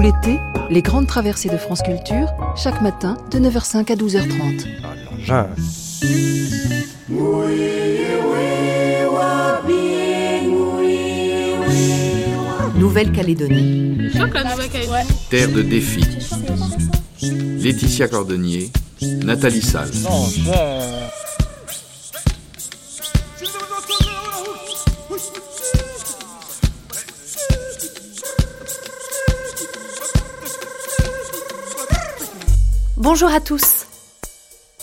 L'été, les grandes traversées de France Culture, chaque matin de 9h05 à 12h30. Nouvelle-Calédonie. Terre de défi. Laetitia Cordonnier, Nathalie Salle. Bonjour à tous.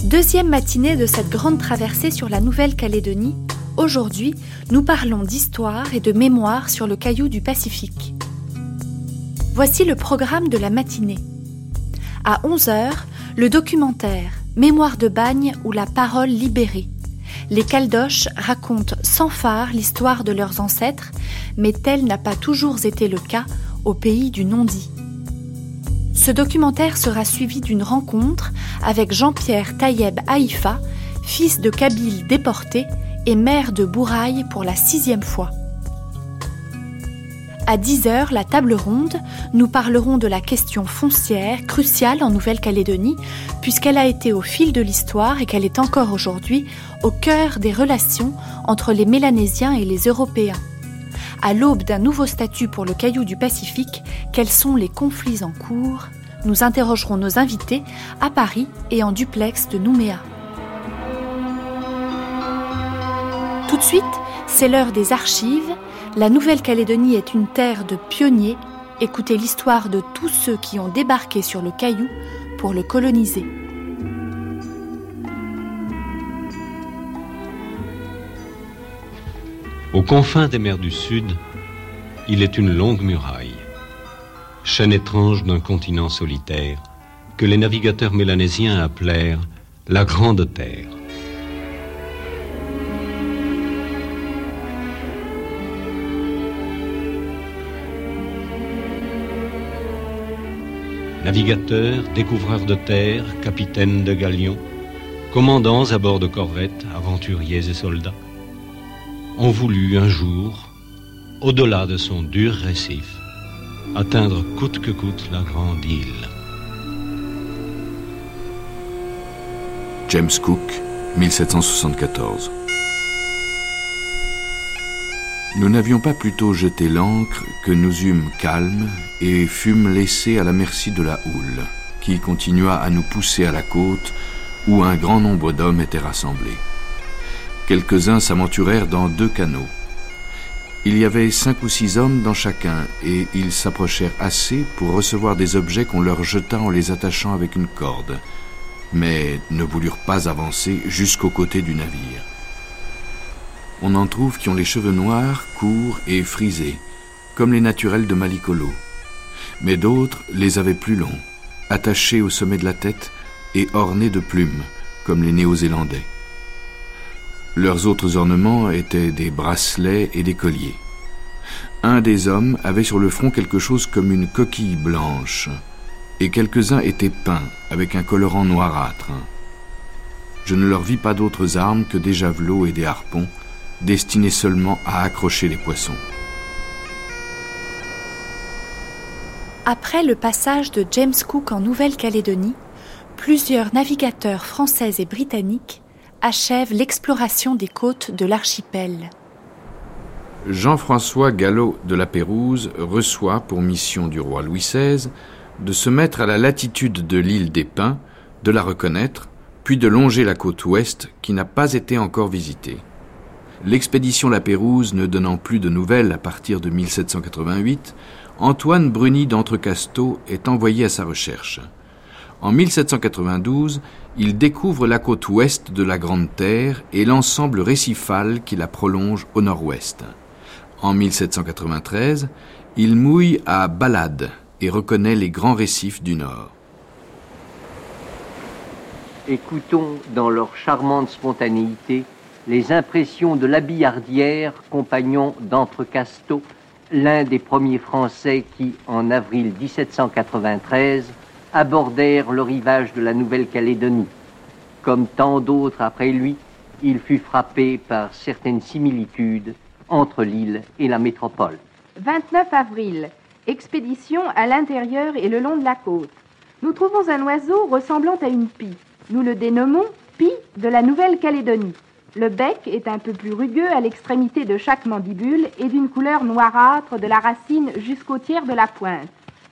Deuxième matinée de cette grande traversée sur la Nouvelle-Calédonie. Aujourd'hui, nous parlons d'histoire et de mémoire sur le caillou du Pacifique. Voici le programme de la matinée. À 11h, le documentaire Mémoire de bagne ou la parole libérée. Les Caldoches racontent sans phare l'histoire de leurs ancêtres, mais tel n'a pas toujours été le cas au pays du non-dit. Ce documentaire sera suivi d'une rencontre avec Jean-Pierre Tayeb Haïfa, fils de Kabyles déporté et maire de Bouraille pour la sixième fois. À 10h, la table ronde, nous parlerons de la question foncière cruciale en Nouvelle-Calédonie, puisqu'elle a été au fil de l'histoire et qu'elle est encore aujourd'hui au cœur des relations entre les Mélanésiens et les Européens à l'aube d'un nouveau statut pour le caillou du Pacifique, quels sont les conflits en cours Nous interrogerons nos invités à Paris et en duplex de Nouméa. Tout de suite, c'est l'heure des archives. La Nouvelle-Calédonie est une terre de pionniers. Écoutez l'histoire de tous ceux qui ont débarqué sur le caillou pour le coloniser. Aux confins des mers du Sud, il est une longue muraille, chaîne étrange d'un continent solitaire, que les navigateurs mélanésiens appelèrent la Grande Terre. Navigateurs, découvreurs de terre, capitaines de galions, commandants à bord de corvettes, aventuriers et soldats, ont voulu un jour, au-delà de son dur récif, atteindre coûte que coûte la grande île. James Cook, 1774. Nous n'avions pas plutôt jeté l'ancre que nous eûmes calmes et fûmes laissés à la merci de la houle, qui continua à nous pousser à la côte où un grand nombre d'hommes étaient rassemblés. Quelques-uns s'aventurèrent dans deux canots. Il y avait cinq ou six hommes dans chacun, et ils s'approchèrent assez pour recevoir des objets qu'on leur jeta en les attachant avec une corde, mais ne voulurent pas avancer jusqu'au côté du navire. On en trouve qui ont les cheveux noirs, courts et frisés, comme les naturels de Malicolo, mais d'autres les avaient plus longs, attachés au sommet de la tête et ornés de plumes, comme les Néo-Zélandais. Leurs autres ornements étaient des bracelets et des colliers. Un des hommes avait sur le front quelque chose comme une coquille blanche, et quelques-uns étaient peints avec un colorant noirâtre. Je ne leur vis pas d'autres armes que des javelots et des harpons, destinés seulement à accrocher les poissons. Après le passage de James Cook en Nouvelle-Calédonie, plusieurs navigateurs français et britanniques achève l'exploration des côtes de l'archipel. Jean-François Gallo de la Pérouse reçoit pour mission du roi Louis XVI de se mettre à la latitude de l'île des Pins, de la reconnaître, puis de longer la côte ouest qui n'a pas été encore visitée. L'expédition La Pérouse ne donnant plus de nouvelles à partir de 1788, Antoine Bruni d'Entrecasteaux est envoyé à sa recherche. En 1792, il découvre la côte ouest de la Grande Terre et l'ensemble récifal qui la prolonge au nord-ouest. En 1793, il mouille à Balade et reconnaît les grands récifs du nord. Écoutons dans leur charmante spontanéité les impressions de Billardière, compagnon d'Entrecasteaux, l'un des premiers Français qui, en avril 1793, abordèrent le rivage de la Nouvelle-Calédonie. Comme tant d'autres après lui, il fut frappé par certaines similitudes entre l'île et la métropole. 29 avril. Expédition à l'intérieur et le long de la côte. Nous trouvons un oiseau ressemblant à une pie. Nous le dénommons pie de la Nouvelle-Calédonie. Le bec est un peu plus rugueux à l'extrémité de chaque mandibule et d'une couleur noirâtre de la racine jusqu'au tiers de la pointe.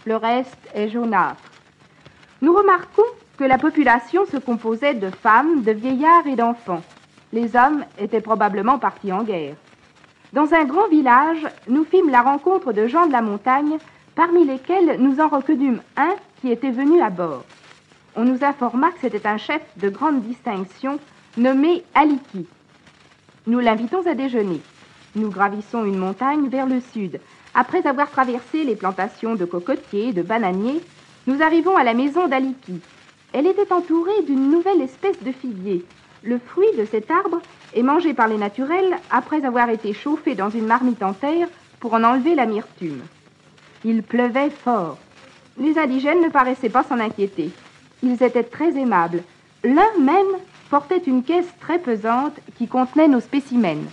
Le reste est jaunâtre. Nous remarquons que la population se composait de femmes, de vieillards et d'enfants. Les hommes étaient probablement partis en guerre. Dans un grand village, nous fîmes la rencontre de gens de la montagne, parmi lesquels nous en reconnûmes un qui était venu à bord. On nous informa que c'était un chef de grande distinction nommé Aliki. Nous l'invitons à déjeuner. Nous gravissons une montagne vers le sud. Après avoir traversé les plantations de cocotiers, de bananiers, nous arrivons à la maison d'Aliki. Elle était entourée d'une nouvelle espèce de figuier. Le fruit de cet arbre est mangé par les naturels après avoir été chauffé dans une marmite en terre pour en enlever l'amertume. Il pleuvait fort. Les indigènes ne paraissaient pas s'en inquiéter. Ils étaient très aimables. L'un même portait une caisse très pesante qui contenait nos spécimens.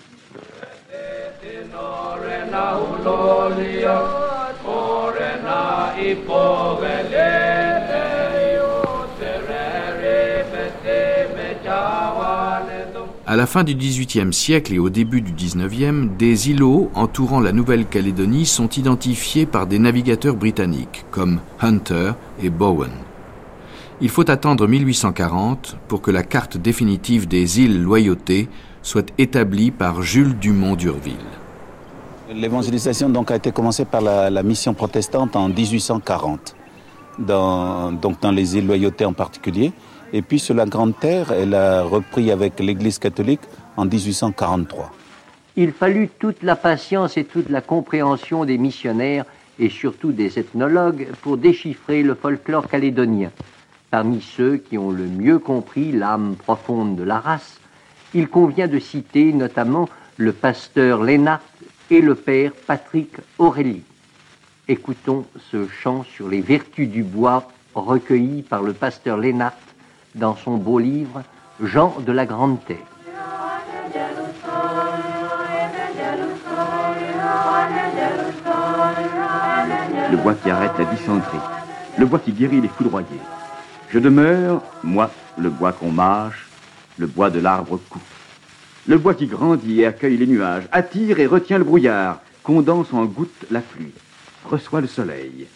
À la fin du XVIIIe siècle et au début du XIXe, des îlots entourant la Nouvelle-Calédonie sont identifiés par des navigateurs britanniques comme Hunter et Bowen. Il faut attendre 1840 pour que la carte définitive des îles Loyauté soit établie par Jules Dumont d'Urville. L'évangélisation donc a été commencée par la, mission protestante en 1840, dans, donc dans les îles Loyauté en particulier. Et puis sur la Grande Terre, elle a repris avec l'Église catholique en 1843. Il fallut toute la patience et toute la compréhension des missionnaires et surtout des ethnologues pour déchiffrer le folklore calédonien. Parmi ceux qui ont le mieux compris l'âme profonde de la race, il convient de citer notamment le pasteur Lénart et le père Patrick Aurélie. Écoutons ce chant sur les vertus du bois recueilli par le pasteur Lénart dans son beau livre Jean de la Grande Terre. Le bois qui arrête la dysenterie, le bois qui guérit les foudroyés. Je demeure, moi, le bois qu'on mâche, le bois de l'arbre cou. Le bois qui grandit et accueille les nuages, attire et retient le brouillard, condense en goutte la reçoit le soleil,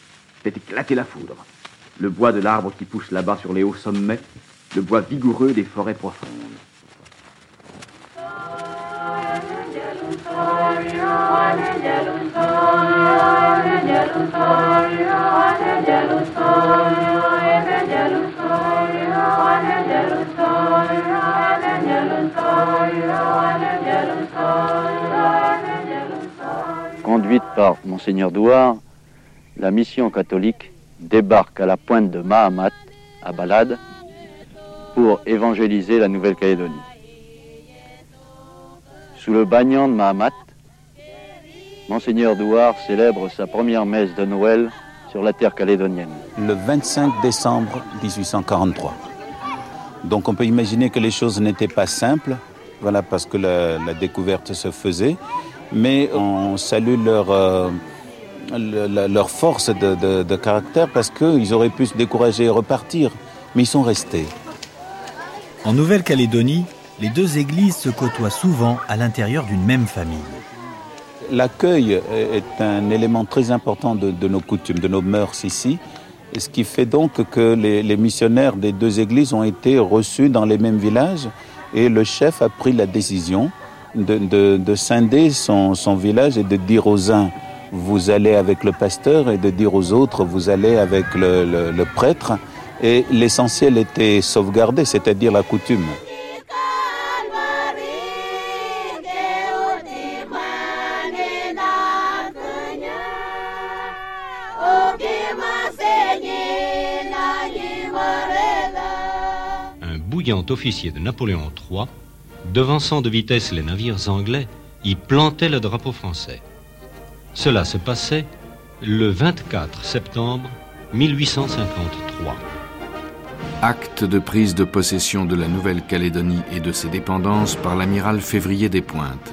fait éclater la foudre. Le bois de l'arbre qui pousse là-bas sur les hauts sommets, le bois vigoureux des forêts profondes. Par Monseigneur Douard, la mission catholique débarque à la pointe de Mahamat, à Balade, pour évangéliser la Nouvelle-Calédonie. Sous le bagnon de Mahamat, Monseigneur Douard célèbre sa première messe de Noël sur la terre calédonienne. Le 25 décembre 1843. Donc on peut imaginer que les choses n'étaient pas simples, voilà, parce que la, découverte se faisait, mais on salue leur, euh, leur force de, de caractère parce qu'ils auraient pu se décourager et repartir, mais ils sont restés. En Nouvelle-Calédonie, les deux églises se côtoient souvent à l'intérieur d'une même famille. L'accueil est un élément très important de, nos coutumes, de nos mœurs ici, ce qui fait donc que les, missionnaires des deux églises ont été reçus dans les mêmes villages et le chef a pris la décision de, scinder son, village et de dire aux uns vous allez avec le pasteur et de dire aux autres vous allez avec le prêtre et l'essentiel était sauvegardé, c'est-à-dire la coutume. Un bouillant officier de Napoléon III, devançant de vitesse les navires anglais, y plantait le drapeau français. Cela se passait le 24 septembre 1853. Acte de prise de possession de la Nouvelle-Calédonie et de ses dépendances par l'amiral Février des Pointes.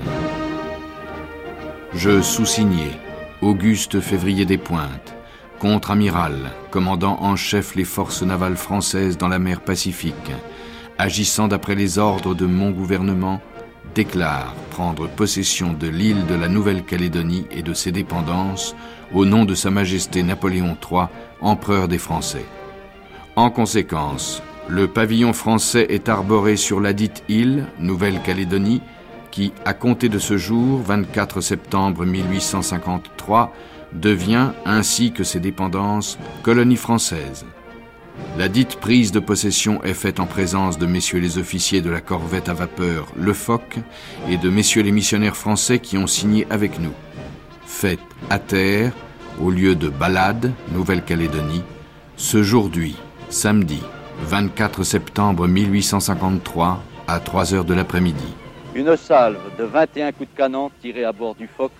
Je sous-signais, Auguste Février des Pointes, contre-amiral, commandant en chef les forces navales françaises dans la mer Pacifique, agissant d'après les ordres de mon gouvernement, déclare prendre possession de l'île de la Nouvelle-Calédonie et de ses dépendances au nom de Sa Majesté Napoléon III, empereur des Français. En conséquence, le pavillon français est arboré sur la dite île, Nouvelle-Calédonie, qui, à compter de ce jour, 24 septembre 1853, devient, ainsi que ses dépendances, colonie française. La dite prise de possession est faite en présence de messieurs les officiers de la corvette à vapeur Le Phoque et de messieurs les missionnaires français qui ont signé avec nous. Faite à terre, au lieu de Balade, Nouvelle-Calédonie, ce jour-d'hui, samedi 24 septembre 1853, à 3 heures de l'après-midi. Une salve de 21 coups de canon tirés à bord du Phoque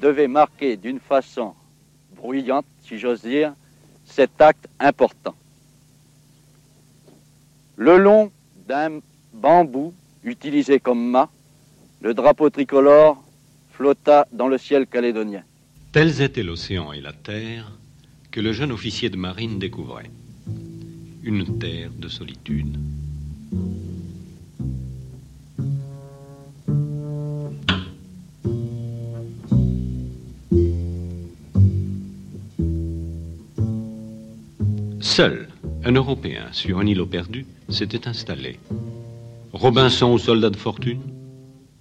devait marquer d'une façon bruyante, si j'ose dire, cet acte important. Le long d'un bambou utilisé comme mât, le drapeau tricolore flotta dans le ciel calédonien. Tels étaient l'océan et la terre que le jeune officier de marine découvrait. Une terre de solitude. Seul un Européen sur un îlot perdu s'était installé. Robinson au soldat de fortune,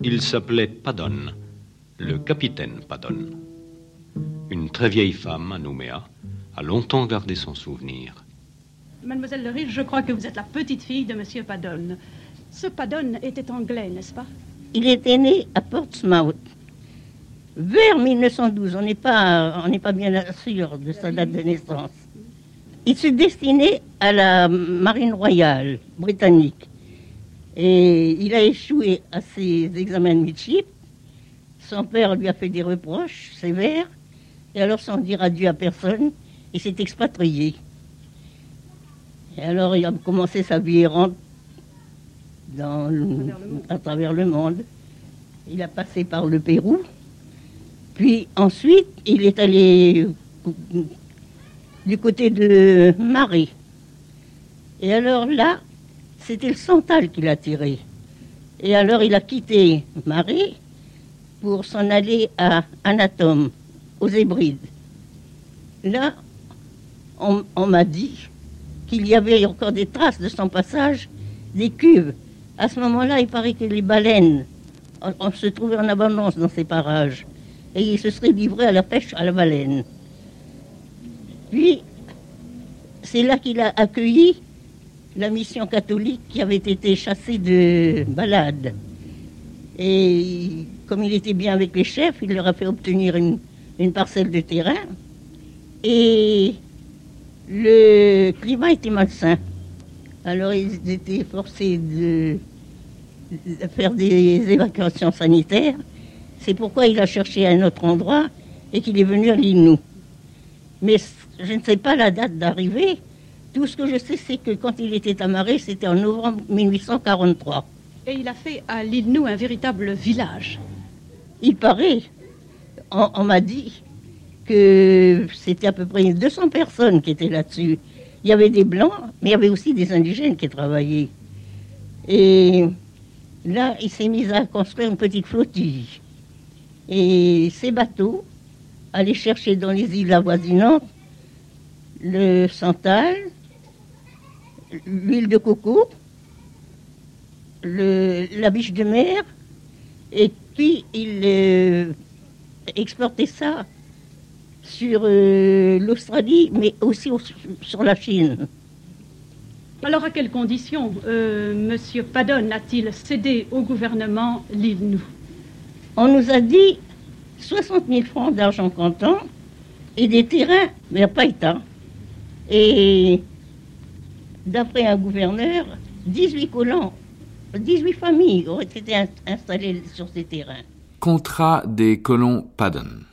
il s'appelait Padon, le capitaine Padon. Une très vieille femme à Nouméa a longtemps gardé son souvenir. Mademoiselle Le Riche, je crois que vous êtes la petite fille de Monsieur Padon. Ce Padon était anglais, n'est-ce pas? Il était né à Portsmouth. Vers 1912, on n'est pas, on n'est pas bien sûr de sa date de naissance. Il se destinait à la marine royale britannique. Et il a échoué à ses examens de midship. Son père lui a fait des reproches sévères. Et alors, sans dire adieu à personne, il s'est expatrié. Et alors, il a commencé sa vie errante dans à travers le monde. Il a passé par le Pérou. Puis ensuite, il est allé du côté de Marie. Et alors là, c'était le Santal qui l'a tiré. Et alors il a quitté Marie pour s'en aller à Anatome, aux Hébrides. Là, on, m'a dit qu'il y avait encore des traces de son passage, des cuves. À ce moment-là, il paraît que les baleines se trouvait en abondance dans ces parages. Et il se serait livré à la pêche à la baleine. Puis, c'est là qu'il a accueilli la mission catholique qui avait été chassée de balade. Et comme il était bien avec les chefs, il leur a fait obtenir une, parcelle de terrain. Et le climat était malsain. Alors ils étaient forcés de, faire des évacuations sanitaires. C'est pourquoi il a cherché un autre endroit et qu'il est venu à l'île Mais je ne sais pas la date d'arrivée. Tout ce que je sais, c'est que quand il était amarré, c'était en novembre 1843. Et il a fait à l'île Nou un véritable village. Il paraît, on, on m'a dit que c'était à peu près 200 personnes qui étaient là-dessus. Il y avait des blancs, mais il y avait aussi des indigènes qui travaillaient. Et là, il s'est mis à construire une petite flottille. Et ces bateaux allaient chercher dans les îles avoisinantes le santal, l'huile de coco, le, la biche de mer, et puis il euh, exportait ça sur euh, l'Australie, mais aussi au, sur la Chine. Alors, à quelles conditions euh, Monsieur Padon a-t-il cédé au gouvernement l'île Nou On nous a dit 60 000 francs d'argent comptant et des terrains, mais pas état. Et d'après un gouverneur, 18 colons, 18 familles auraient été installées sur ces terrains. Contrat des colons Padden.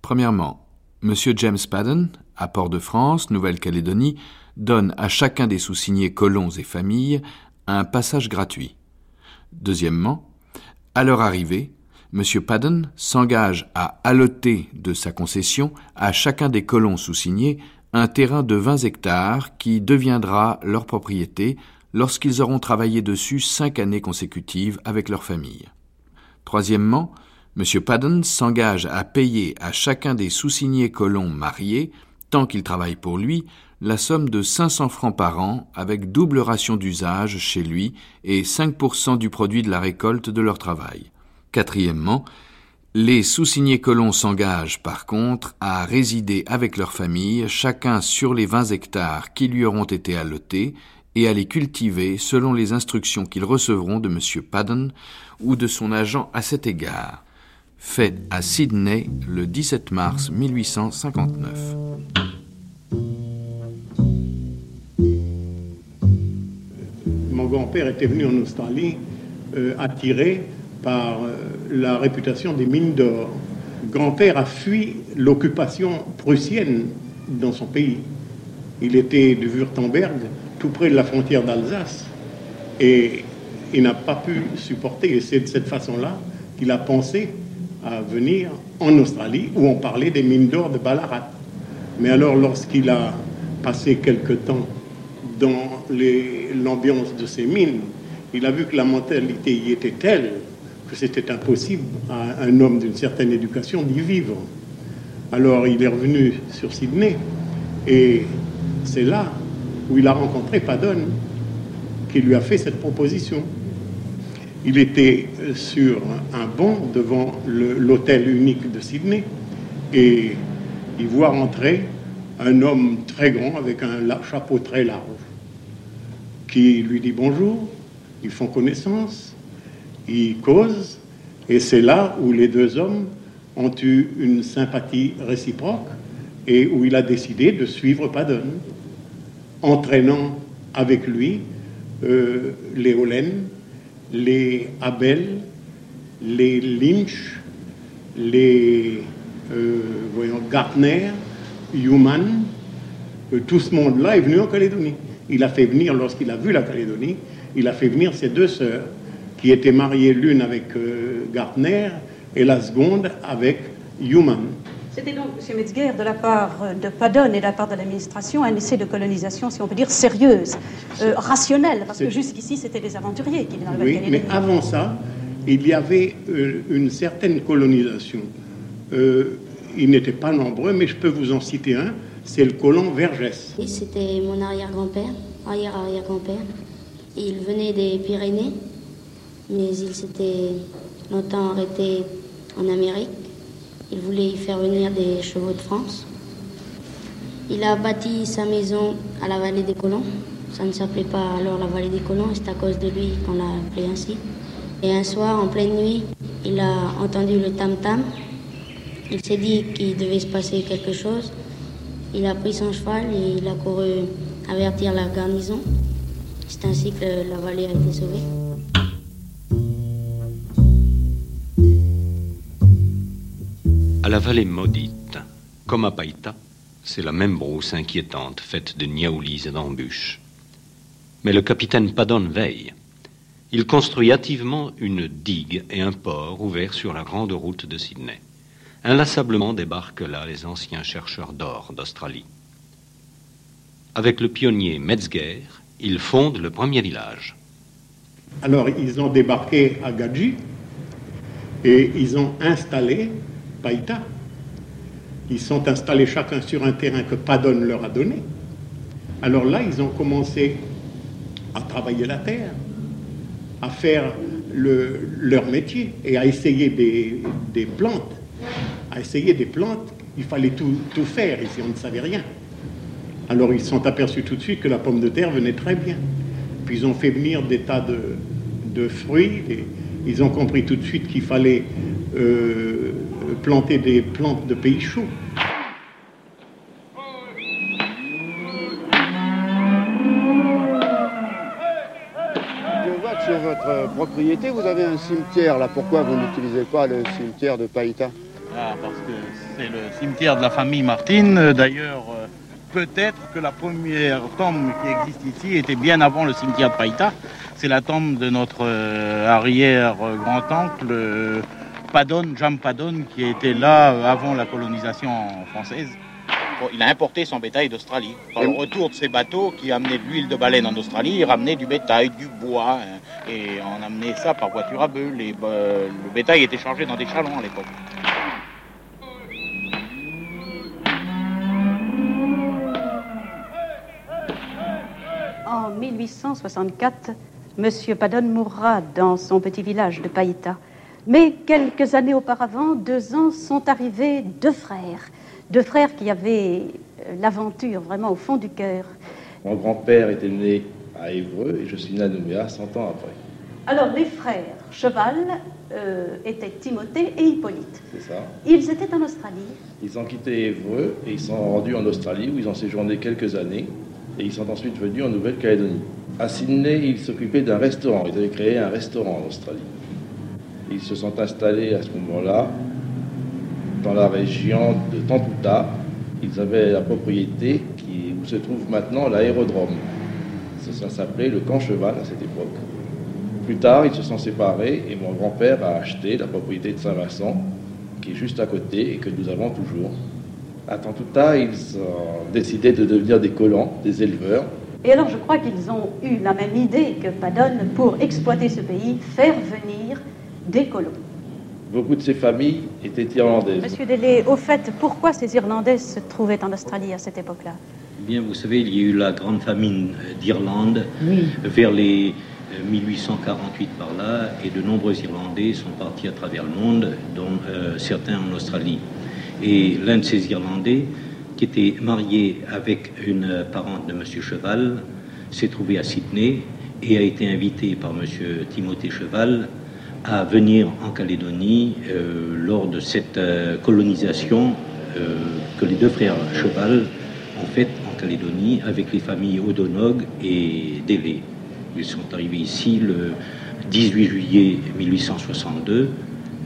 Premièrement, M. James Padden, à Port-de-France, Nouvelle-Calédonie, donne à chacun des sous-signés colons et familles un passage gratuit. Deuxièmement, à leur arrivée, M. Paddon s'engage à alloter de sa concession à chacun des colons sous-signés un terrain de 20 hectares qui deviendra leur propriété lorsqu'ils auront travaillé dessus cinq années consécutives avec leur famille. Troisièmement, M. Paddon s'engage à payer à chacun des sous-signés colons mariés, tant qu'ils travaillent pour lui, la somme de 500 francs par an avec double ration d'usage chez lui et 5% du produit de la récolte de leur travail. Quatrièmement, les sous-signés colons s'engagent par contre à résider avec leur famille, chacun sur les 20 hectares qui lui auront été allotés, et à les cultiver selon les instructions qu'ils recevront de M. Paddon ou de son agent à cet égard. Fait à Sydney le 17 mars 1859. Mon grand-père était venu en Australie euh, attiré par euh, la réputation des mines d'or. Grand-père a fui l'occupation prussienne dans son pays. Il était de Württemberg, tout près de la frontière d'Alsace, et il n'a pas pu supporter. Et c'est de cette façon-là qu'il a pensé à venir en Australie, où on parlait des mines d'or de Ballarat. Mais alors, lorsqu'il a passé quelque temps dans l'ambiance de ces mines, il a vu que la mentalité y était telle que c'était impossible à un homme d'une certaine éducation d'y vivre. Alors il est revenu sur Sydney et c'est là où il a rencontré Paddon qui lui a fait cette proposition. Il était sur un banc devant l'hôtel unique de Sydney et il voit rentrer un homme très grand avec un chapeau très large qui lui dit bonjour, ils font connaissance, ils causent, et c'est là où les deux hommes ont eu une sympathie réciproque et où il a décidé de suivre Paddon, entraînant avec lui euh, les Hollen, les Abel, les Lynch, les euh, Gartner, Human, euh, tout ce monde-là est venu en Calédonie. Il a fait venir, lorsqu'il a vu la Calédonie, il a fait venir ses deux sœurs, qui étaient mariées l'une avec euh, Gartner et la seconde avec Human. C'était donc, M. Metzger, de la part de Paddon et de la part de l'administration, un essai de colonisation, si on peut dire, sérieuse, euh, rationnelle, parce que jusqu'ici, c'était des aventuriers qui venaient dans Oui, mais avant ça, il y avait euh, une certaine colonisation. ils n'étaient pas nombreux, mais je peux vous en citer un, c'est le colon Vergès. Oui, c'était mon arrière-grand-père, arrière-arrière-grand-père. Il venait des Pyrénées, mais il s'était longtemps arrêté en Amérique. Il voulait y faire venir des chevaux de France. Il a bâti sa maison à la vallée des colons. Ça ne s'appelait pas alors la vallée des colons, c'est à cause de lui qu'on l'a appelé ainsi. Et un soir, en pleine nuit, il a entendu le tam-tam. Il s'est dit qu'il devait se passer quelque chose. Il a pris son cheval et il a couru avertir la garnison. C'est ainsi que la vallée a été sauvée. La vallée maudite, comme à Païta, c'est la même brousse inquiétante faite de niaoulis et d'embûches. Mais le capitaine Padon veille. Il construit hâtivement une digue et un port ouvert sur la grande route de Sydney. Inlassablement débarquent là les anciens chercheurs d'or d'Australie. Avec le pionnier Metzger, ils fondent le premier village. Alors, ils ont débarqué à Gadji et ils ont installé Ils sont installés chacun sur un terrain que Padon leur a donné. Alors là, ils ont commencé à travailler la terre, à faire leur métier et à essayer des plantes à essayer des plantes, il fallait tout, faire ici, on ne savait rien. Alors ils se sont aperçus tout de suite que la pomme de terre venait très bien. Puis ils ont fait venir des tas de, fruits. Ils ont compris tout de suite qu'il fallait euh, planter des plantes de pays chauds. Je vois que sur votre propriété, vous avez un cimetière. Là, pourquoi vous n'utilisez pas le cimetière de Païta? Ah, parce que c'est le cimetière de la famille Martine. D'ailleurs, euh, peut-être que la première tombe qui existe ici était bien avant le cimetière de Païta. C'est la tombe de notre euh, arrière-grand-oncle, Padon, Jean Padon, qui était là avant la colonisation française. il a importé son bétail d'Australie. Par le retour de ces bateaux qui amenaient de l'huile de baleine en Australie, il ramenait du bétail, du bois, hein, et on amenait ça par voiture à bœuf. le bétail était chargé dans des chalons à l'époque. En 1864, M. Padon mourra dans son petit village de Païta. Mais quelques années auparavant, deux ans, sont arrivés deux frères. Deux frères qui avaient euh, l'aventure vraiment au fond du cœur. Mon grand-père était né à Évreux et je suis né à Nouméa 100 ans après. Alors, les frères Cheval euh, étaient Timothée et Hippolyte. C'est ça. Ils étaient en Australie. Ils ont quitté Évreux et ils sont rendus en Australie où ils ont séjourné quelques années et ils sont ensuite venus en Nouvelle-Calédonie. À Sydney, ils s'occupaient d'un restaurant. Ils avaient créé un restaurant en Australie. Ils se sont installés à ce moment-là dans la région de Tantuta. Ils avaient la propriété qui, où se trouve maintenant l'aérodrome. Ça, s'appelait le camp cheval à cette époque. Plus tard, ils se sont séparés et mon grand-père a acheté la propriété de Saint-Vincent, qui est juste à côté et que nous avons toujours. À Tantuta, ils ont décidé de devenir des colons, des éleveurs. Et alors, je crois qu'ils ont eu la même idée que Padone pour exploiter ce pays, faire venir des colons. Beaucoup de ces familles étaient irlandaises. Monsieur Delay, au fait, pourquoi ces Irlandais se trouvaient en Australie à cette époque-là? Eh Bien, vous savez, il y a eu la grande famine d'Irlande vers les 1848 euh, par là, et de nombreux Irlandais sont partis à travers le monde, dont euh, certains en Australie. Et l'un de ces Irlandais, qui était marié avec une parente de M. Cheval, s'est trouvé à Sydney et a été invité par M. Timothée Cheval à venir en Calédonie euh, lors de cette euh, colonisation euh, que les deux frères Cheval ont faite en Calédonie avec les familles Odonog et Délé. Ils sont arrivés ici le 18 juillet 1862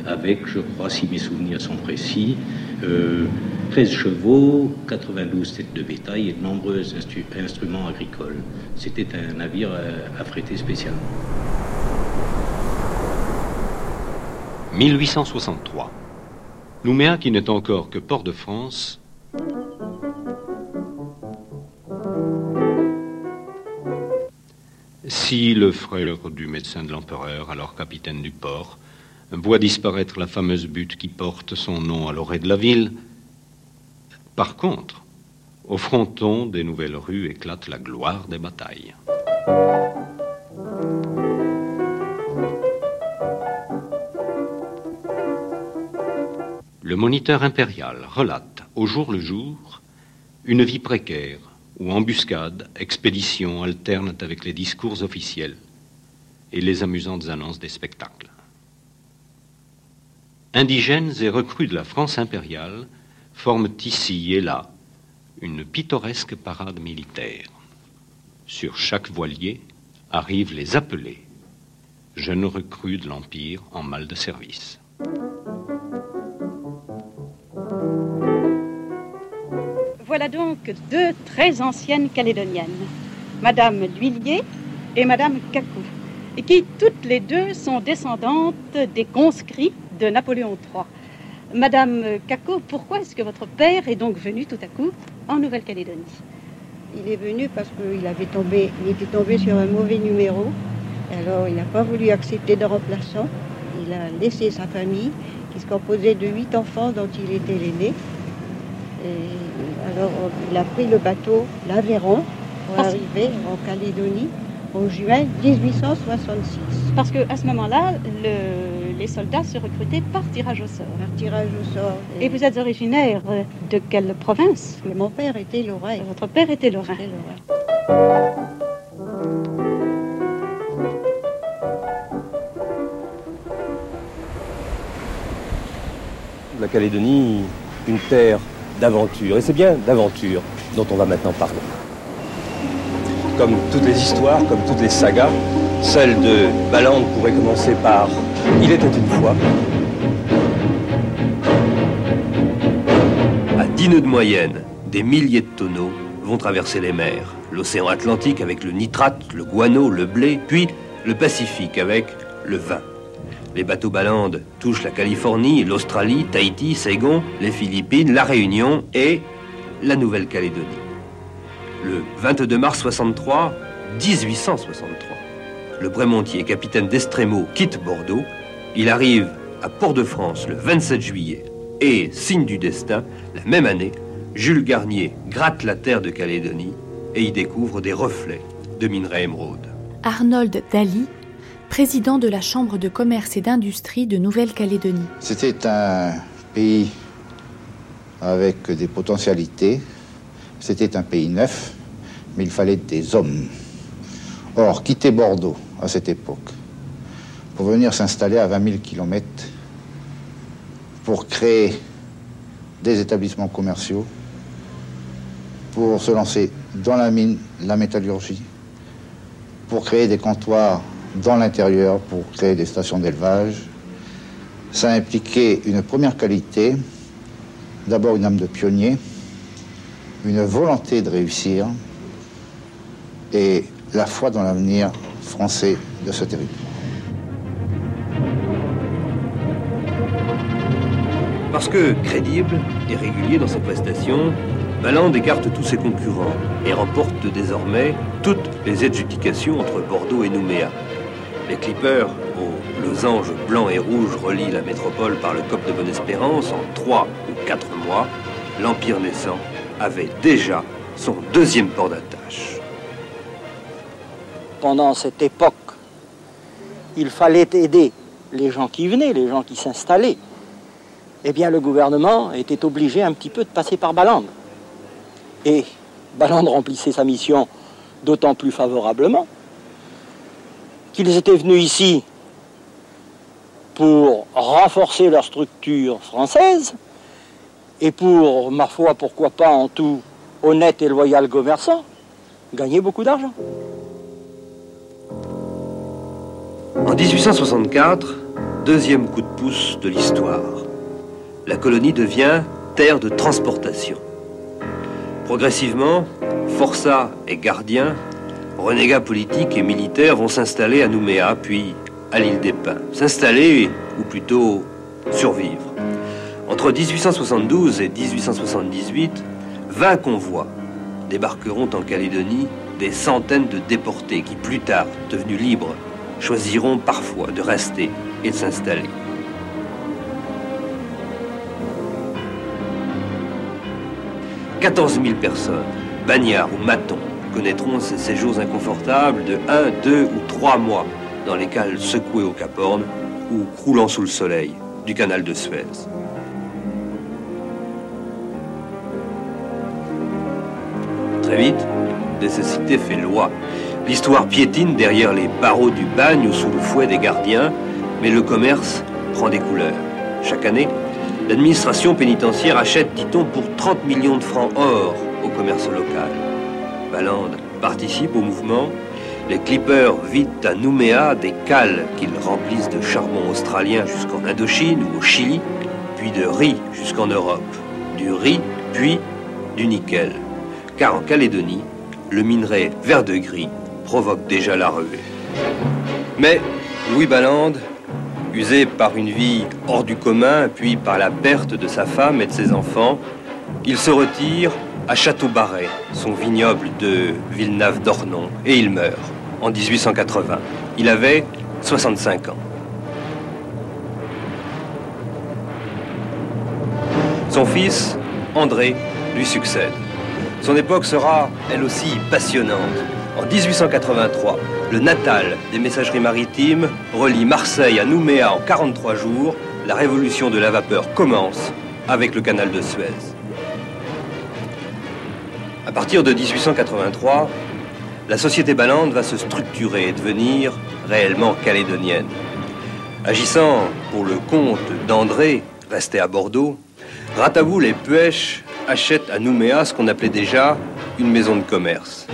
avec, je crois, si mes souvenirs sont précis, 13 chevaux, 92 têtes de bétail et de nombreux instruments agricoles. C'était un navire affrété spécialement. 1863. Nouméa, qui n'est encore que port de France, Si le frère du médecin de l'empereur, alors capitaine du port, voit disparaître la fameuse butte qui porte son nom à l'orée de la ville, par contre, au fronton des nouvelles rues éclate la gloire des batailles. Le moniteur impérial relate au jour le jour une vie précaire où embuscades, expéditions alternent avec les discours officiels et les amusantes annonces des spectacles. Indigènes et recrues de la France impériale forment ici et là une pittoresque parade militaire. Sur chaque voilier arrivent les appelés, jeunes recrues de l'Empire en mal de service. Voilà donc deux très anciennes calédoniennes, Madame L'Huillier et Madame Cacou, qui toutes les deux sont descendantes des conscrits de Napoléon III. Madame Cacou, pourquoi est-ce que votre père est donc venu tout à coup en Nouvelle-Calédonie? Il est venu parce qu'il avait tombé, était tombé sur un mauvais numéro. Alors il n'a pas voulu accepter de remplaçant. Il a laissé sa famille, qui se composait de huit enfants dont il était l'aîné. Alors il a pris le bateau l'Aveyron pour arriver en Calédonie en juin 1866. Parce qu'à ce moment-là, les soldats se recrutaient par tirage au sort. Par tirage au sort. Et, vous êtes originaire de quelle province? Mon père était lorrain. Votre père était lorrain. La Calédonie, une terre d'aventure. Et c'est bien d'aventure dont on va maintenant parler. Comme toutes les histoires, comme toutes les sagas, celle de Balande pourrait commencer par Il était une fois. À 10 nœuds de moyenne, des milliers de tonneaux vont traverser les mers. L'océan Atlantique avec le nitrate, le guano, le blé, puis le Pacifique avec le vin. Les bateaux balandes touchent la Californie, l'Australie, Tahiti, Saigon, les Philippines, la Réunion et la Nouvelle-Calédonie. Le 22 mars 63, 1863, le Brémontier, capitaine d'Estremo, quitte Bordeaux. Il arrive à Port-de-France le 27 juillet. Et, signe du destin, la même année, Jules Garnier gratte la terre de Calédonie et y découvre des reflets de minerais émeraude. Arnold Daly, président de la Chambre de commerce et d'industrie de Nouvelle-Calédonie. C'était un pays avec des potentialités. C'était un pays neuf, mais il fallait des hommes. Or, quitter Bordeaux à cette époque pour venir s'installer à 20 000 km, pour créer des établissements commerciaux, pour se lancer dans la mine, la métallurgie, pour créer des comptoirs dans l'intérieur, pour créer des stations d'élevage. Ça impliquait une première qualité, d'abord une âme de pionnier, une volonté de réussir et la foi dans l'avenir français de ce territoire. Parce que crédible et régulier dans ses prestations, Balland écarte tous ses concurrents et remporte désormais toutes les adjudications entre Bordeaux et Nouméa. Les clippers, aux losanges blancs et rouges, relient la métropole par le Cop de Bonne-Espérance en trois ou quatre mois. L'Empire naissant avait déjà son deuxième port d'attache. Pendant cette époque, il fallait aider les gens qui venaient, les gens qui s'installaient. Eh bien, le gouvernement était obligé un petit peu de passer par Balande. Et Balande remplissait sa mission d'autant plus favorablement qu'ils étaient venus ici pour renforcer leur structure française et pour, ma foi, pourquoi pas en tout honnête et loyal commerçant, gagner beaucoup d'argent. En 1864, deuxième coup de pouce de l'histoire. La colonie devient terre de transportation. Progressivement, forçats et gardiens, renégats politiques et militaires vont s'installer à Nouméa, puis à l'île des Pins. S'installer, ou plutôt survivre. Entre 1872 et 1878, 20 convois débarqueront en Calédonie des centaines de déportés qui, plus tard, devenus libres, choisiront parfois de rester et de s'installer. « 14 000 personnes, bagnards ou matons, connaîtront ces séjours inconfortables de 1, 2 ou 3 mois dans les cales secouées au Cap Horn ou croulant sous le soleil du canal de Suez. Très vite, nécessité fait loi. L'histoire piétine derrière les barreaux du bagne ou sous le fouet des gardiens, mais le commerce prend des couleurs. Chaque année, l'administration pénitentiaire achète, dit-on, pour 30 millions de francs or au commerce local. Balande participe au mouvement. Les clippers vident à Nouméa des cales qu'ils remplissent de charbon australien jusqu'en Indochine ou au Chili, puis de riz jusqu'en Europe. Du riz, puis du nickel. Car en Calédonie, le minerai vert de gris provoque déjà la ruée. Mais Louis Balland, usé par une vie hors du commun, puis par la perte de sa femme et de ses enfants, il se retire à Château-Barret, son vignoble de Villeneuve-d'Ornon, et il meurt en 1880. Il avait 65 ans. Son fils, André, lui succède. Son époque sera, elle aussi, passionnante. En 1883, le Natal des messageries maritimes relie Marseille à Nouméa en 43 jours. La révolution de la vapeur commence avec le canal de Suez. À partir de 1883, la société Ballande va se structurer et devenir réellement calédonienne. Agissant pour le compte d'André, resté à Bordeaux, Ratavoul et Puech achètent à Nouméa ce qu'on appelait déjà une maison de commerce.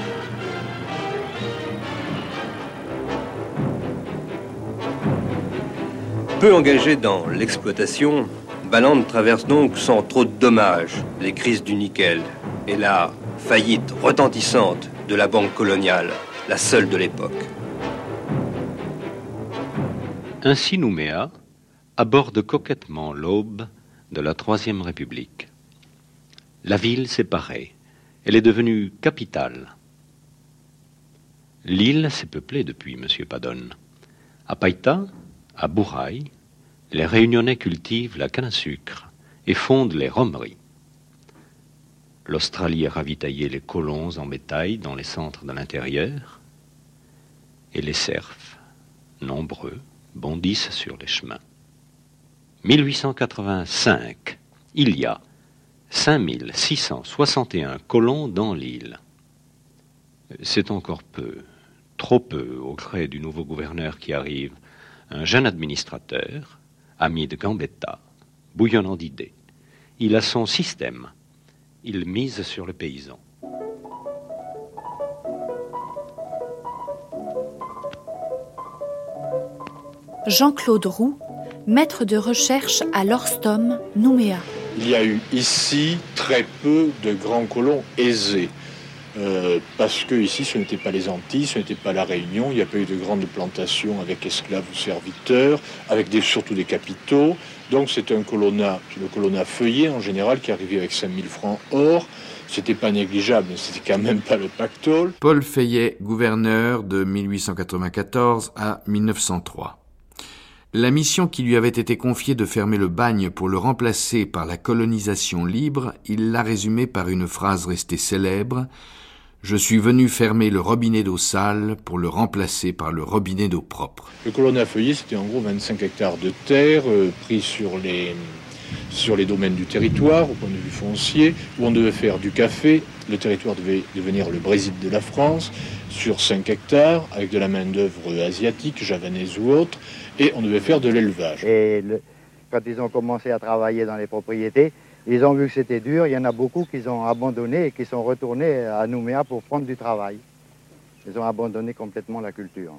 Peu engagé dans l'exploitation, Ballande traverse donc sans trop de dommages les crises du nickel et la faillite retentissante de la banque coloniale, la seule de l'époque. Ainsi Nouméa aborde coquettement l'aube de la Troisième République. La ville s'est parée. Elle est devenue capitale. L'île s'est peuplée depuis M. Padone. À Païta, à Bouraï, les Réunionnais cultivent la canne à sucre et fondent les romeries. L'Australie a ravitaillé les colons en bétail dans les centres de l'intérieur, et les cerfs, nombreux, bondissent sur les chemins. 1885, il y a 5661 colons dans l'île. C'est encore peu, trop peu au gré du nouveau gouverneur qui arrive, un jeune administrateur, ami de Gambetta, bouillonnant d'idées. Il a son système. Il mise sur le paysan. Jean-Claude Roux, maître de recherche à l'Orstom, Nouméa. Il y a eu ici très peu de grands colons aisés. Euh, parce que ici, ce n'était pas les Antilles, ce n'était pas la Réunion, il n'y a pas eu de grandes plantations avec esclaves ou serviteurs, avec des, surtout des capitaux. Donc c'est un colonnat, le colonnat feuillé en général, qui arrivait avec 5000 francs or. C'était pas négligeable, mais c'était quand même pas le pactole. Paul Fayet, gouverneur de 1894 à 1903. La mission qui lui avait été confiée de fermer le bagne pour le remplacer par la colonisation libre, il l'a résumée par une phrase restée célèbre Je suis venu fermer le robinet d'eau sale pour le remplacer par le robinet d'eau propre. Le colonnat feuillé, c'était en gros 25 hectares de terre euh, pris sur les, sur les domaines du territoire, au point de vue foncier, où on devait faire du café. Le territoire devait devenir le Brésil de la France, sur 5 hectares, avec de la main-d'œuvre asiatique, javanaise ou autre et on devait faire de l'élevage. Et quand ils ont commencé à travailler dans les propriétés, ils ont vu que c'était dur. Il y en a beaucoup qui ont abandonné et qui sont retournés à Nouméa pour prendre du travail. Ils ont abandonné complètement la culture.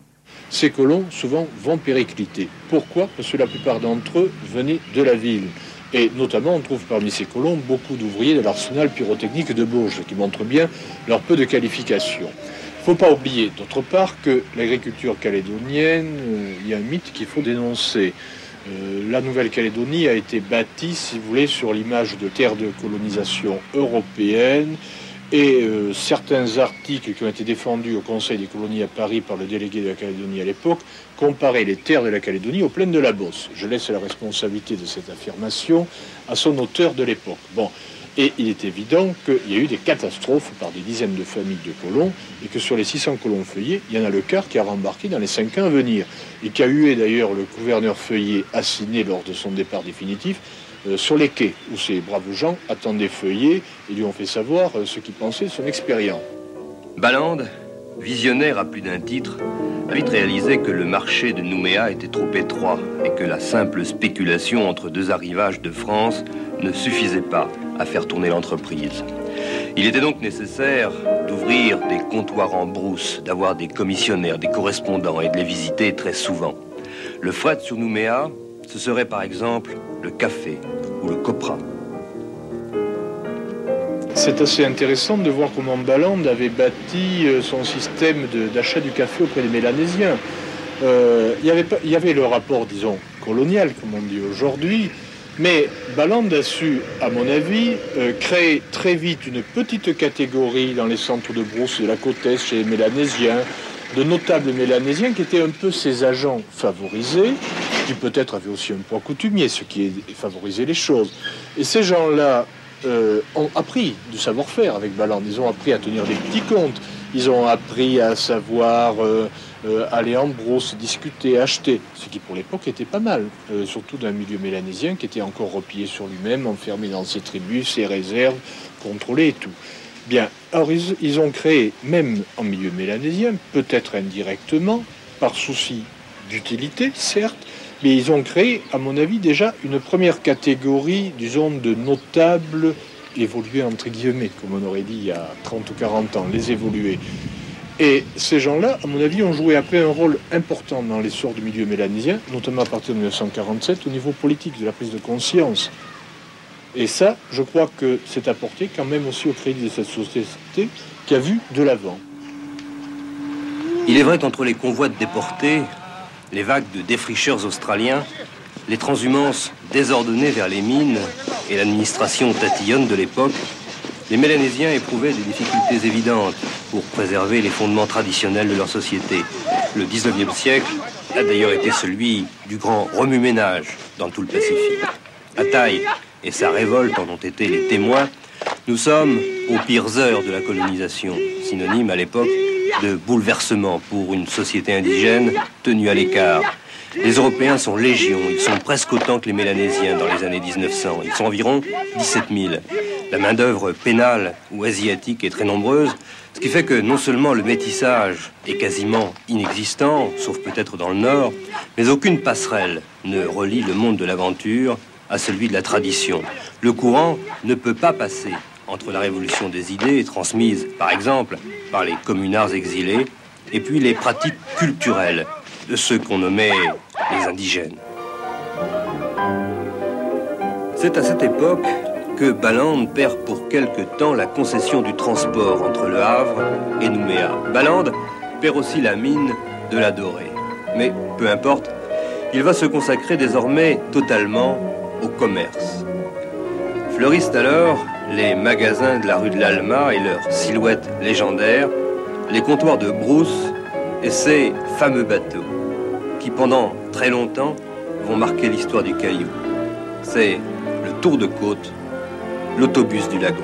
Ces colons, souvent, vont péricliter. Pourquoi? Parce que la plupart d'entre eux venaient de la ville. Et notamment, on trouve parmi ces colons beaucoup d'ouvriers de l'arsenal pyrotechnique de Bourges, qui montrent bien leur peu de qualification ne faut pas oublier, d'autre part, que l'agriculture calédonienne, euh, il y a un mythe qu'il faut dénoncer. Euh, la Nouvelle-Calédonie a été bâtie, si vous voulez, sur l'image de terre de colonisation européenne. Et euh, certains articles qui ont été défendus au Conseil des colonies à Paris par le délégué de la Calédonie à l'époque comparaient les terres de la Calédonie aux plaines de la Bosse. Je laisse la responsabilité de cette affirmation à son auteur de l'époque. Bon, et il est évident qu'il y a eu des catastrophes par des dizaines de familles de colons et que sur les 600 colons feuillés, il y en a le quart qui a rembarqué dans les 5 ans à venir et qui a eu d'ailleurs le gouverneur feuillé assigné lors de son départ définitif sur les quais où ces braves gens attendaient feuillé et lui ont fait savoir euh, ce qu'ils pensaient de son expérience. Ballande, visionnaire à plus d'un titre, a vite réalisé que le marché de Nouméa était trop étroit et que la simple spéculation entre deux arrivages de France ne suffisait pas à faire tourner l'entreprise. Il était donc nécessaire d'ouvrir des comptoirs en brousse, d'avoir des commissionnaires, des correspondants et de les visiter très souvent. Le fret sur Nouméa, ce serait par exemple le café ou le copra. C'est assez intéressant de voir comment Ballande avait bâti euh, son système d'achat du café auprès des Mélanésiens. Euh, il, y avait le rapport, disons, colonial, comme on dit aujourd'hui, mais Ballande a su, à mon avis, euh, créer très vite une petite catégorie dans les centres de brousse de la côte Est chez les Mélanésiens, de notables Mélanésiens qui étaient un peu ses agents favorisés, qui peut-être avaient aussi un poids coutumier, ce qui favorisait les choses. Et ces gens-là euh, ont appris du savoir-faire avec Ballande. Ils ont appris à tenir des petits comptes. Ils ont appris à savoir euh, euh, aller en brousse, discuter, acheter, ce qui pour l'époque était pas mal, surtout d'un milieu mélanésien qui était encore replié sur lui-même, enfermé dans ses tribus, ses réserves, contrôlé et tout. Bien, alors ils, ont créé, même en milieu mélanésien, peut-être indirectement, par souci d'utilité, certes, mais ils ont créé, à mon avis, déjà une première catégorie, disons, de notables évolués, entre guillemets, comme on aurait dit il y a 30 ou 40 ans, les évolués. Et ces gens-là, à mon avis, ont joué après un rôle important dans l'essor du milieu mélanésien, notamment à partir de 1947, au niveau politique, de la prise de conscience. Et ça, je crois que c'est apporté quand même aussi au crédit de cette société qui a vu de l'avant. Il est vrai qu'entre les convois de déportés, les vagues de défricheurs australiens, les transhumances désordonnées vers les mines et l'administration tatillonne de l'époque, les Mélanésiens éprouvaient des difficultés évidentes pour préserver les fondements traditionnels de leur société. Le 19e siècle a d'ailleurs été celui du grand remue-ménage dans tout le Pacifique. Ataï et sa révolte en ont été les témoins. Nous sommes aux pires heures de la colonisation, synonyme à l'époque de bouleversement pour une société indigène tenue à l'écart. Les Européens sont légions, ils sont presque autant que les Mélanésiens dans les années 1900. Ils sont environ 17 000. La main-d'œuvre pénale ou asiatique est très nombreuse, ce qui fait que non seulement le métissage est quasiment inexistant, sauf peut-être dans le Nord, mais aucune passerelle ne relie le monde de l'aventure à celui de la tradition. Le courant ne peut pas passer entre la révolution des idées, transmise par exemple par les communards exilés, et puis les pratiques culturelles de ceux qu'on nommait les indigènes. C'est à cette époque que Ballande perd pour quelque temps la concession du transport entre Le Havre et Nouméa. Ballande perd aussi la mine de la Dorée. Mais peu importe, il va se consacrer désormais totalement au commerce. Fleurissent alors les magasins de la rue de l'Alma et leurs silhouettes légendaires, les comptoirs de brousse et ces fameux bateaux qui pendant très longtemps vont marquer l'histoire du caillou. C'est le tour de côte, l'autobus du lagon.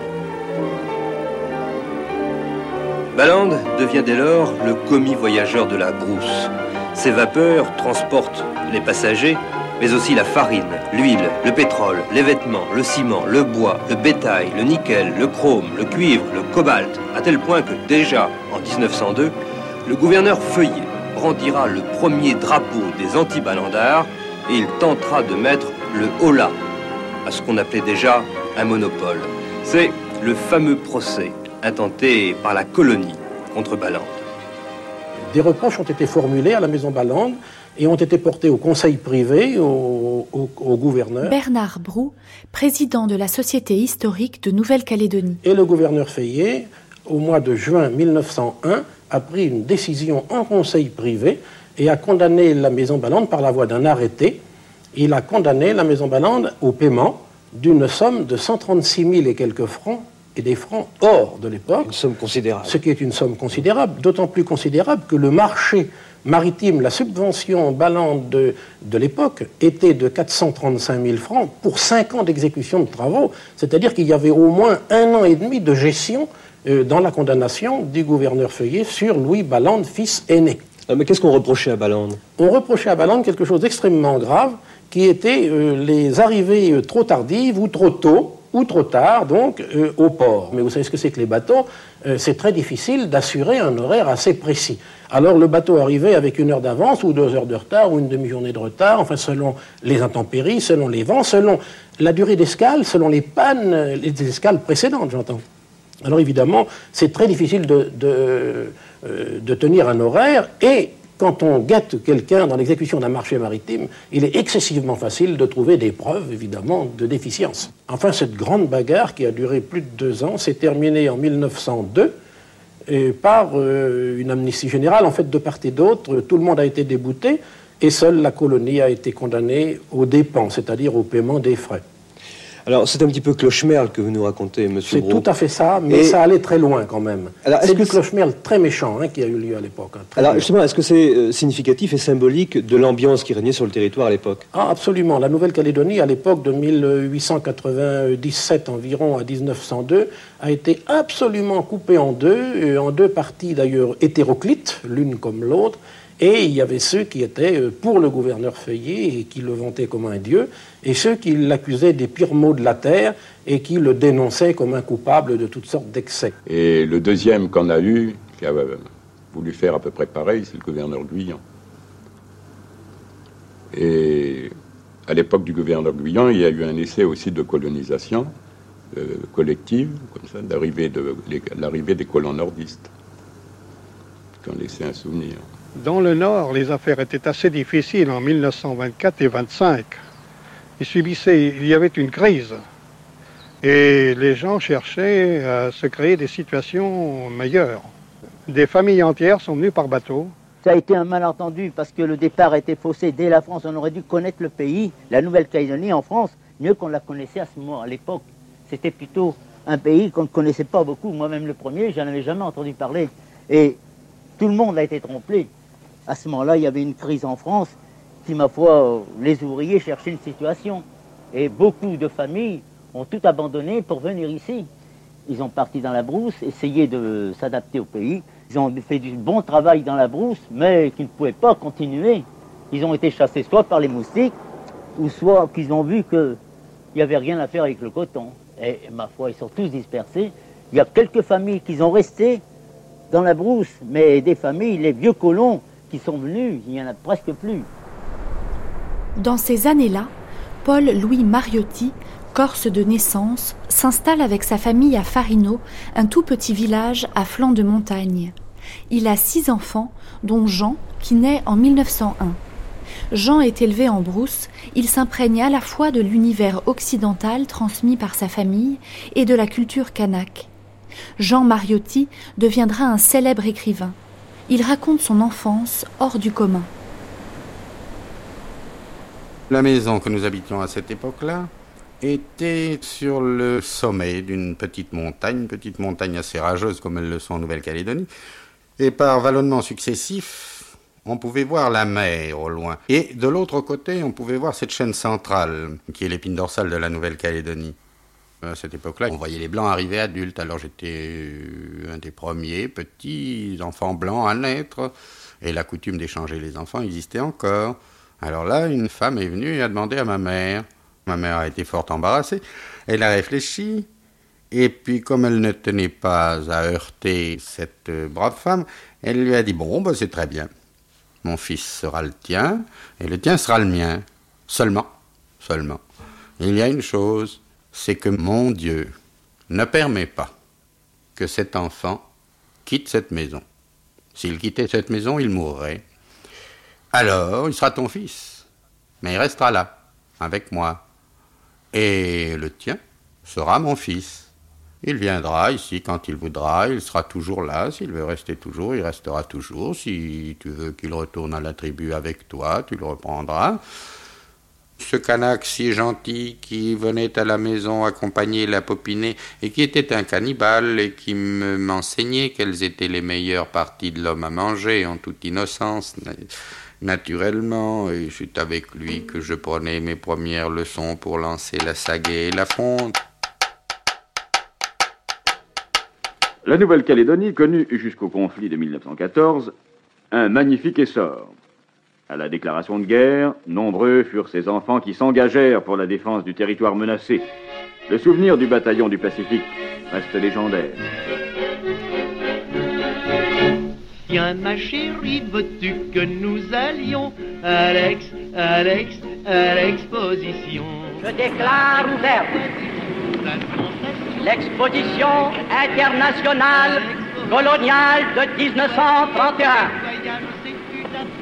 Ballande devient dès lors le commis voyageur de la brousse. Ces vapeurs transportent les passagers mais aussi la farine, l'huile, le pétrole, les vêtements, le ciment, le bois, le bétail, le nickel, le chrome, le cuivre, le cobalt, à tel point que déjà en 1902, le gouverneur Feuillet brandira le premier drapeau des anti-balandards et il tentera de mettre le holà à ce qu'on appelait déjà un monopole. C'est le fameux procès intenté par la colonie contre Ballande. Des reproches ont été formulés à la maison Ballande et ont été portés au conseil privé, au, gouverneur. Bernard Brou, président de la Société historique de Nouvelle-Calédonie. Et le gouverneur Fayet, au mois de juin 1901, a pris une décision en conseil privé et a condamné la maison Ballande par la voie d'un arrêté. Il a condamné la maison Ballande au paiement d'une somme de 136 000 et quelques francs et des francs hors de l'époque. Une somme considérable. Ce qui est une somme considérable, d'autant plus considérable que le marché maritime, la subvention ballante de, de l'époque était de 435 000 francs pour 5 ans d'exécution de travaux, c'est-à-dire qu'il y avait au moins un an et demi de gestion euh, dans la condamnation du gouverneur Feuillet sur Louis Ballande, fils aîné. Ah, mais qu'est-ce qu'on reprochait à Ballande On reprochait à Ballande quelque chose d'extrêmement grave, qui était euh, les arrivées euh, trop tardives ou trop tôt ou trop tard, donc, euh, au port. Mais vous savez ce que c'est que les bateaux? C'est très difficile d'assurer un horaire assez précis. Alors le bateau arrivait avec une heure d'avance, ou deux heures de retard, ou une demi-journée de retard, enfin selon les intempéries, selon les vents, selon la durée d'escale, selon les pannes, euh, les escales précédentes, j'entends. Alors évidemment, c'est très difficile de, de, de tenir un horaire, et quand on guette quelqu'un dans l'exécution d'un marché maritime, il est excessivement facile de trouver des preuves, évidemment, de déficience. Enfin, cette grande bagarre qui a duré plus de deux ans s'est terminée en 1902 par euh, une amnistie générale. En fait, de part et d'autre, tout le monde a été débouté et seule la colonie a été condamnée aux dépens, c'est-à-dire au paiement des frais. Alors, c'est un petit peu cloche-merle que vous nous racontez, monsieur C'est tout à fait ça, mais ça allait très loin quand même. C'est du cloche-merle très méchant hein, qui a eu lieu à l'époque. Hein, alors, justement, est-ce que c'est euh, significatif et symbolique de l'ambiance qui régnait sur le territoire à l'époque? Ah, Absolument. La Nouvelle-Calédonie, à l'époque de 1897 environ à 1902, a été absolument coupée en deux, en deux parties d'ailleurs hétéroclites, l'une comme l'autre. Et il y avait ceux qui étaient euh, pour le gouverneur Feuillet et qui le vantaient comme un dieu, et ceux qui l'accusaient des pires maux de la terre et qui le dénonçaient comme un coupable de toutes sortes d'excès. Et le deuxième qu'on a eu, qui a voulu faire à peu près pareil, c'est le gouverneur Guyon. Et à l'époque du gouverneur Guyon, il y a eu un essai aussi de colonisation euh, collective, comme ça, l'arrivée des colons nordistes, qui ont laissé un souvenir. Dans le Nord, les affaires étaient assez difficiles en 1924 et 25. Il subissait, il y avait une crise. Et les gens cherchaient à se créer des situations meilleures. Des familles entières sont venues par bateau Ça a été un malentendu parce que le départ été faussé dès la France. On aurait dû connaître le pays, la Nouvelle-Calédonie en France, mieux qu'on la connaissait à ce moment, à l'époque. C'était plutôt un pays qu'on ne connaissait pas beaucoup. Moi-même le premier, j'en avais jamais entendu parler. Et tout le monde a été trompé. À ce moment-là, il y avait une crise en France qui, ma foi, les ouvriers cherchaient une situation. Et beaucoup de familles ont tout abandonné pour venir ici. Ils ont parti dans la brousse, essayé de s'adapter au pays. Ils ont fait du bon travail dans la brousse, mais qui ne pouvaient pas continuer. Ils ont été chassés soit par les moustiques, ou soit qu'ils ont vu qu'il n'y avait rien à faire avec le coton. Et ma foi, ils sont tous dispersés. Il y a quelques familles qui sont restées dans la brousse, mais des familles, les vieux colons sont venus, il n'y en a presque plus. Dans ces années-là, Paul-Louis Mariotti, corse de naissance, s'installe avec sa famille à Farino, un tout petit village à flanc de montagne. Il a six enfants, dont Jean, qui naît en 1901. Jean est élevé en brousse, il s'imprègne à la fois de l'univers occidental transmis par sa famille et de la culture kanak. Jean Mariotti deviendra un célèbre écrivain. Il raconte son enfance hors du commun. La maison que nous habitions à cette époque-là était sur le sommet d'une petite montagne, petite montagne assez rageuse comme elles le sont en Nouvelle-Calédonie. Et par vallonnements successifs, on pouvait voir la mer au loin. Et de l'autre côté, on pouvait voir cette chaîne centrale, qui est l'épine dorsale de la Nouvelle-Calédonie. À cette époque-là, on voyait les blancs arriver adultes. Alors j'étais un des premiers petits enfants blancs à naître. Et la coutume d'échanger les enfants existait encore. Alors là, une femme est venue et a demandé à ma mère. Ma mère a été fort embarrassée. Elle a réfléchi. Et puis, comme elle ne tenait pas à heurter cette brave femme, elle lui a dit Bon, ben, c'est très bien. Mon fils sera le tien, et le tien sera le mien. Seulement, seulement. Il y a une chose, c'est que mon Dieu ne permet pas que cet enfant quitte cette maison. S'il quittait cette maison, il mourrait. Alors, il sera ton fils, mais il restera là, avec moi. Et le tien sera mon fils. Il viendra ici quand il voudra, il sera toujours là. S'il veut rester toujours, il restera toujours. Si tu veux qu'il retourne à la tribu avec toi, tu le reprendras. Ce Kanak si gentil qui venait à la maison accompagner la popinée et qui était un cannibale et qui m'enseignait quelles étaient les meilleures parties de l'homme à manger en toute innocence, naturellement, et c'est avec lui que je prenais mes premières leçons pour lancer la sagaie et la fonte. La Nouvelle-Calédonie connut jusqu'au conflit de 1914 un magnifique essor. À la déclaration de guerre, nombreux furent ces enfants qui s'engagèrent pour la défense du territoire menacé. Le souvenir du bataillon du Pacifique reste légendaire. Tiens ma chérie, veux-tu que nous allions à l'ex, à l'ex, à l'exposition? Je déclare ouverte l'exposition internationale coloniale de 1931.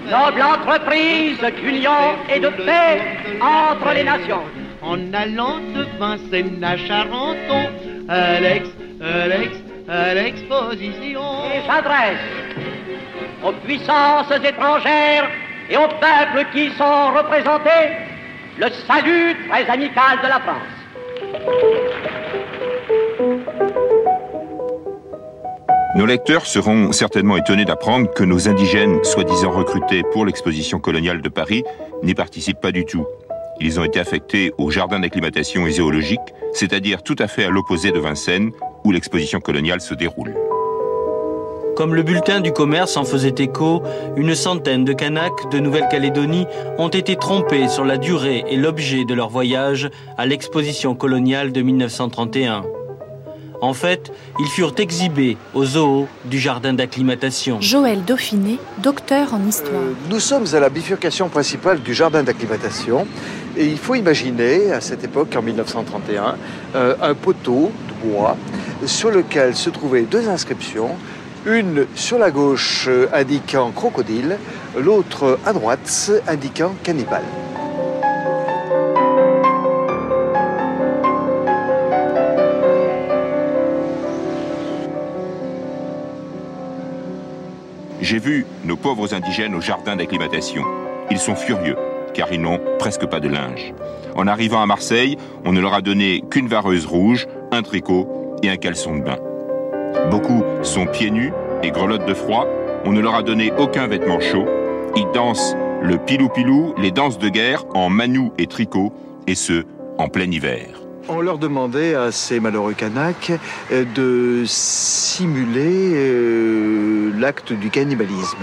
Noble entreprise d'union et de paix entre les nations. En allant de Vincennes à Charenton, à l'ex, à l'ex, à l'exposition. Et j'adresse aux puissances étrangères et aux peuples qui sont représentés le salut très amical de la France. Nos lecteurs seront certainement étonnés d'apprendre que nos indigènes, soi-disant recrutés pour l'exposition coloniale de Paris, n'y participent pas du tout. Ils ont été affectés au jardin d'acclimatation et zoologique, c'est-à-dire tout à fait à l'opposé de Vincennes, où l'exposition coloniale se déroule. Comme le bulletin du commerce en faisait écho, une centaine de Kanaks de Nouvelle-Calédonie ont été trompés sur la durée et l'objet de leur voyage à l'exposition coloniale de 1931. En fait, ils furent exhibés au zoo du jardin d'acclimatation. Joël Dauphiné, docteur en histoire. Nous sommes à la bifurcation principale du jardin d'acclimatation et il faut imaginer à cette époque, en 1931, euh, un poteau de bois sur lequel se trouvaient deux inscriptions, une sur la gauche euh, indiquant crocodile, l'autre à droite indiquant cannibale. J'ai vu nos pauvres indigènes au jardin d'acclimatation. Ils sont furieux, car ils n'ont presque pas de linge. En arrivant à Marseille, on ne leur a donné qu'une vareuse rouge, un tricot et un caleçon de bain. Beaucoup sont pieds nus et grelottent de froid. On ne leur a donné aucun vêtement chaud. Ils dansent le pilou-pilou, les danses de guerre en manou et tricot, et ce, en plein hiver. On leur demandait à ces malheureux Kanaks euh, de simuler euh, l'acte du cannibalisme.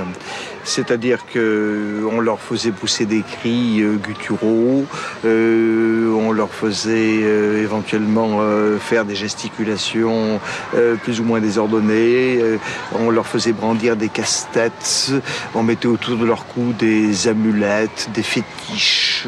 C'est-à-dire qu'on leur faisait pousser des cris euh, gutturaux, on leur faisait éventuellement faire des gesticulations plus ou moins désordonnées, on leur faisait brandir des casse-têtes, on mettait autour de leur cou des amulettes, des fétiches.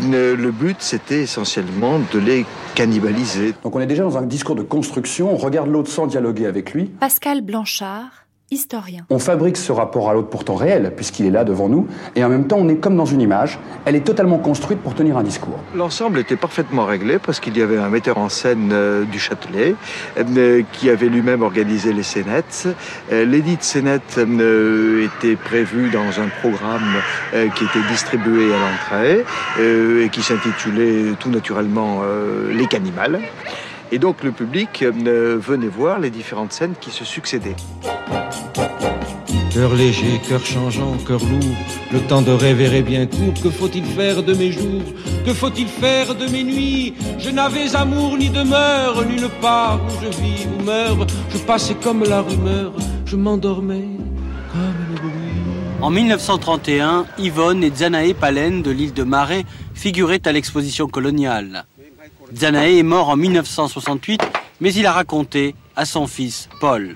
Le but, c'était essentiellement de les cannibalisé. Donc on est déjà dans un discours de construction, on regarde l'autre sans dialoguer avec lui. Pascal Blanchard, historien. On fabrique ce rapport à l'autre pourtant réel, puisqu'il est là devant nous, et en même temps on est comme dans une image, elle est totalement construite pour tenir un discours. L'ensemble était parfaitement réglé parce qu'il y avait un metteur en scène euh, du Châtelet euh, qui avait lui-même organisé les scénettes. Euh, L'édit de scénettes était prévu dans un programme qui était distribué à l'entrée et qui s'intitulait tout naturellement Les Cannibales. Et donc le public venait voir les différentes scènes qui se succédaient. Cœur léger, cœur changeant, cœur lourd, le temps de rêver est bien court. Que faut-il faire de mes jours? Que faut-il faire de mes nuits? Je n'avais amour ni demeure, nulle part où je vis ou meurs. Je passais comme la rumeur, je m'endormais comme le bruit. En 1931, Yvonne et Zanae Palen de l'île de Marais figuraient à l'exposition coloniale. Zanae est mort en 1968, mais il a raconté à son fils Paul.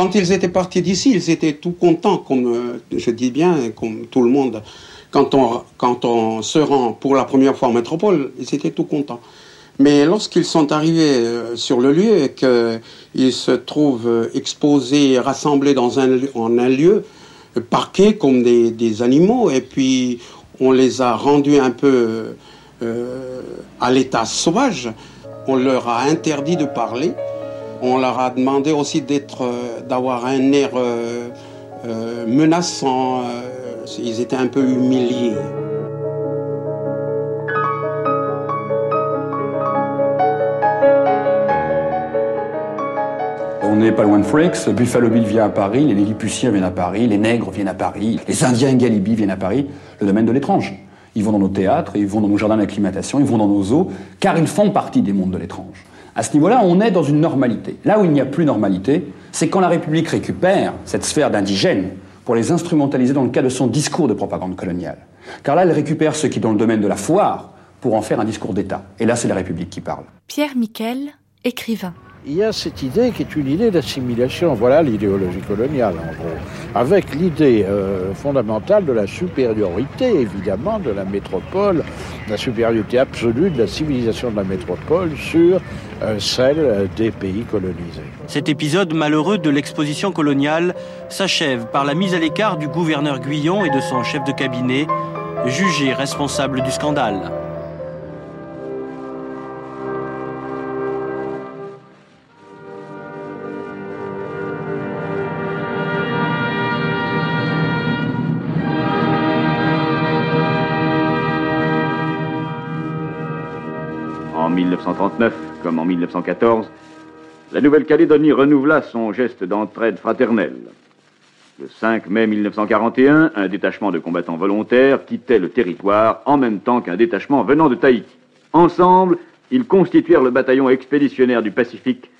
Quand ils étaient partis d'ici, ils étaient tout contents, comme euh, je dis bien, comme tout le monde. Quand on, quand on se rend pour la première fois en métropole, ils étaient tout contents. Mais lorsqu'ils sont arrivés euh, sur le lieu et qu'ils se trouvent euh, exposés, rassemblés dans un, en un lieu, parqués comme des, des, animaux, et puis on les a rendus un peu à l'état sauvage, on leur a interdit de parler. On leur a demandé aussi euh, d'avoir un air euh, euh, menaçant. ils étaient un peu humiliés. On n'est pas loin de Freaks, Buffalo Bill vient à Paris, les Lilliputiens viennent à Paris, les Nègres viennent à Paris, les Indiens Galibi viennent à Paris, le domaine de l'étrange. Ils vont dans nos théâtres, ils vont dans nos jardins d'acclimatation, ils vont dans nos eaux, car ils font partie des mondes de l'étrange. À ce niveau-là, on est dans une normalité. Là où il n'y a plus normalité, c'est quand la République récupère cette sphère d'indigènes pour les instrumentaliser dans le cadre de son discours de propagande coloniale. Car là, elle récupère ce qui dans le domaine de la foire pour en faire un discours d'État. Et là, c'est la République qui parle. Pierre Miquel, écrivain il y a cette idée qui est une idée d'assimilation. Voilà l'idéologie coloniale, en gros. Avec l'idée euh, fondamentale de la supériorité, évidemment, de la métropole, la supériorité absolue de la civilisation de la métropole sur euh, celle des pays colonisés. Cet épisode malheureux de l'exposition coloniale s'achève par la mise à l'écart du gouverneur Guyon et de son chef de cabinet, jugés responsables du scandale. En 1939, comme en 1914, la Nouvelle-Calédonie renouvela son geste d'entraide fraternelle. Le 5 mai 1941, un détachement de combattants volontaires quittait le territoire en même temps qu'un détachement venant de Tahiti. Ensemble, ils constituèrent le bataillon expéditionnaire du Pacifique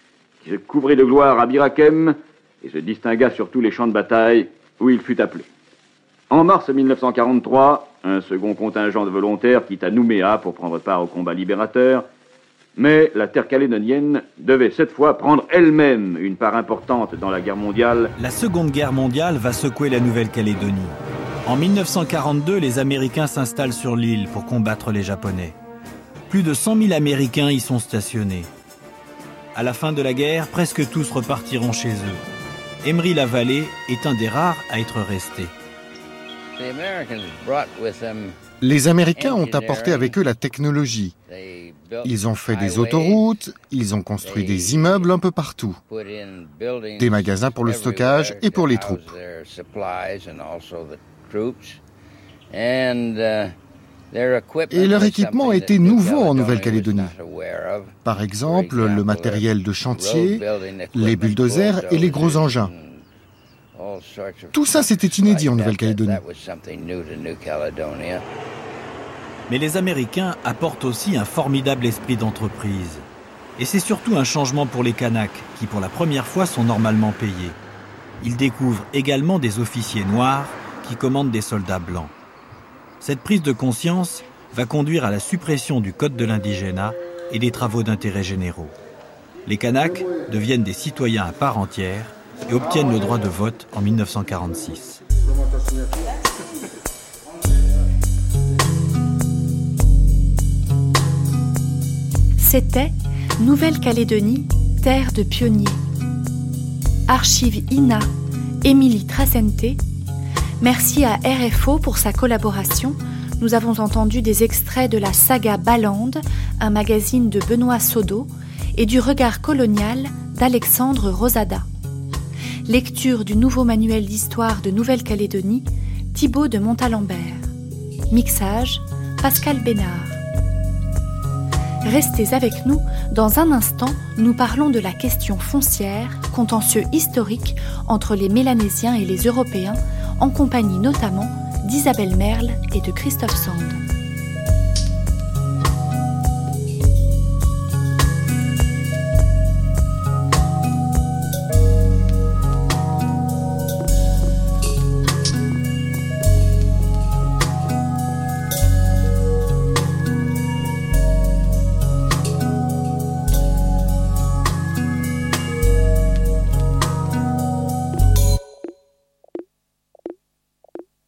qui se couvrit de gloire à Birakem et se distingua sur tous les champs de bataille où il fut appelé. En mars 1943, un second contingent de volontaires quitta Nouméa pour prendre part au combat libérateur mais la terre calédonienne devait cette fois prendre elle-même une part importante dans la guerre mondiale. La Seconde Guerre mondiale va secouer la Nouvelle-Calédonie. En 1942, les Américains s'installent sur l'île pour combattre les Japonais. Plus de 100 000 Américains y sont stationnés. À la fin de la guerre, presque tous repartiront chez eux. Emery Lavallée est un des rares à être resté. Les Américains ont apporté avec eux la technologie. Ils ont fait des autoroutes, ils ont construit des immeubles un peu partout, des magasins pour le stockage et pour les troupes. Et leur équipement était nouveau en Nouvelle-Calédonie. Par exemple, le matériel de chantier, les bulldozers et les gros engins. Tout ça, c'était inédit en Nouvelle-Calédonie. Mais les Américains apportent aussi un formidable esprit d'entreprise. Et c'est surtout un changement pour les Kanaks, qui pour la première fois sont normalement payés. Ils découvrent également des officiers noirs qui commandent des soldats blancs. Cette prise de conscience va conduire à la suppression du Code de l'indigénat et des travaux d'intérêt généraux. Les Kanaks deviennent des citoyens à part entière et obtiennent le droit de vote en 1946. C'était Nouvelle-Calédonie, terre de pionniers. Archive INA, Émilie Tracente. Merci à RFO pour sa collaboration. Nous avons entendu des extraits de la saga Ballande, un magazine de Benoît Sodo, et du Regard colonial d'Alexandre Rosada. Lecture du nouveau manuel d'histoire de Nouvelle-Calédonie, Thibaut de Montalembert. Mixage, Pascal Bénard. Restez avec nous, dans un instant, nous parlons de la question foncière, contentieux historique entre les Mélanésiens et les Européens, en compagnie notamment d'Isabelle Merle et de Christophe Sand.